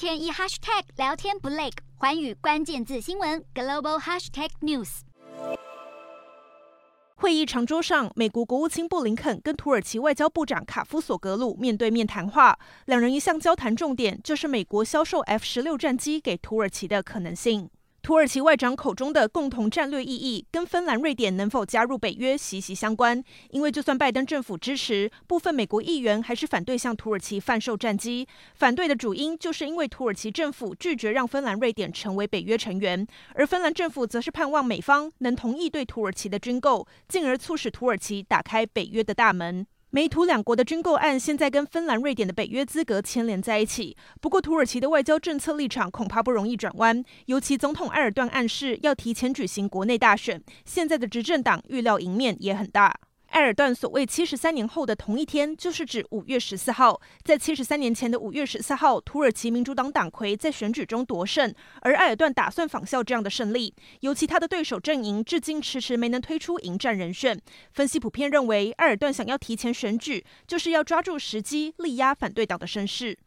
天一 hashtag 聊天不累，环宇关键字新闻 global hashtag news。会议长桌上，美国国务卿布林肯跟土耳其外交部长卡夫索格鲁面对面谈话，两人一向交谈重点就是美国销售 F 十六战机给土耳其的可能性。土耳其外长口中的共同战略意义，跟芬兰、瑞典能否加入北约息息相关。因为就算拜登政府支持，部分美国议员还是反对向土耳其贩售战机。反对的主因就是因为土耳其政府拒绝让芬兰、瑞典成为北约成员，而芬兰政府则是盼望美方能同意对土耳其的军购，进而促使土耳其打开北约的大门。美土两国的军购案现在跟芬兰、瑞典的北约资格牵连在一起。不过，土耳其的外交政策立场恐怕不容易转弯，尤其总统埃尔段暗示要提前举行国内大选，现在的执政党预料赢面也很大。埃尔段所谓“七十三年后的同一天”，就是指五月十四号。在七十三年前的五月十四号，土耳其民主党党魁在选举中夺胜，而埃尔段打算仿效这样的胜利。尤其他的对手阵营至今迟迟没能推出迎战人选。分析普遍认为，埃尔段想要提前选举，就是要抓住时机力压反对党的声势。